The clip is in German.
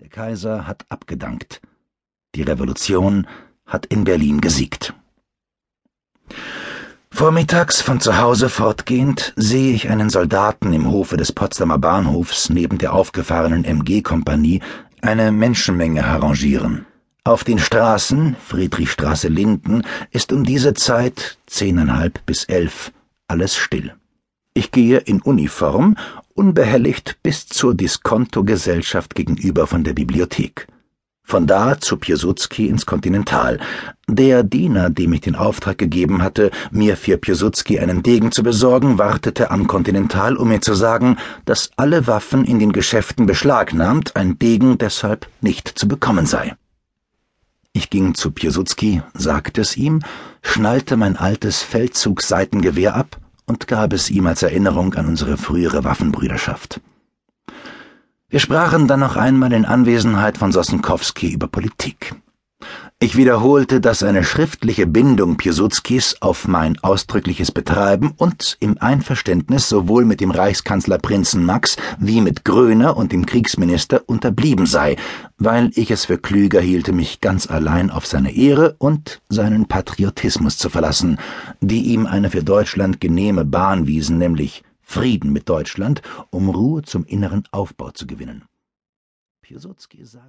Der Kaiser hat abgedankt. Die Revolution hat in Berlin gesiegt. Vormittags von zu Hause fortgehend sehe ich einen Soldaten im Hofe des Potsdamer Bahnhofs neben der aufgefahrenen MG-Kompanie eine Menschenmenge arrangieren. Auf den Straßen, Friedrichstraße Linden, ist um diese Zeit zehneinhalb bis elf alles still. Ich gehe in Uniform, unbehelligt bis zur Diskonto-Gesellschaft gegenüber von der Bibliothek. Von da zu Piłsudski ins Kontinental. Der Diener, dem ich den Auftrag gegeben hatte, mir für Piłsudski einen Degen zu besorgen, wartete am Kontinental, um mir zu sagen, dass alle Waffen in den Geschäften beschlagnahmt, ein Degen deshalb nicht zu bekommen sei. Ich ging zu Piłsudski, sagte es ihm, schnallte mein altes Feldzugsseitengewehr ab und gab es ihm als Erinnerung an unsere frühere Waffenbrüderschaft. Wir sprachen dann noch einmal in Anwesenheit von Sosnkowski über Politik. Ich wiederholte, dass eine schriftliche Bindung Piłsudskis auf mein ausdrückliches Betreiben und im Einverständnis sowohl mit dem Reichskanzler Prinzen Max wie mit Gröner und dem Kriegsminister unterblieben sei, weil ich es für klüger hielte, mich ganz allein auf seine Ehre und seinen Patriotismus zu verlassen, die ihm eine für Deutschland genehme Bahn wiesen, nämlich Frieden mit Deutschland, um Ruhe zum inneren Aufbau zu gewinnen. Piłsudski sagt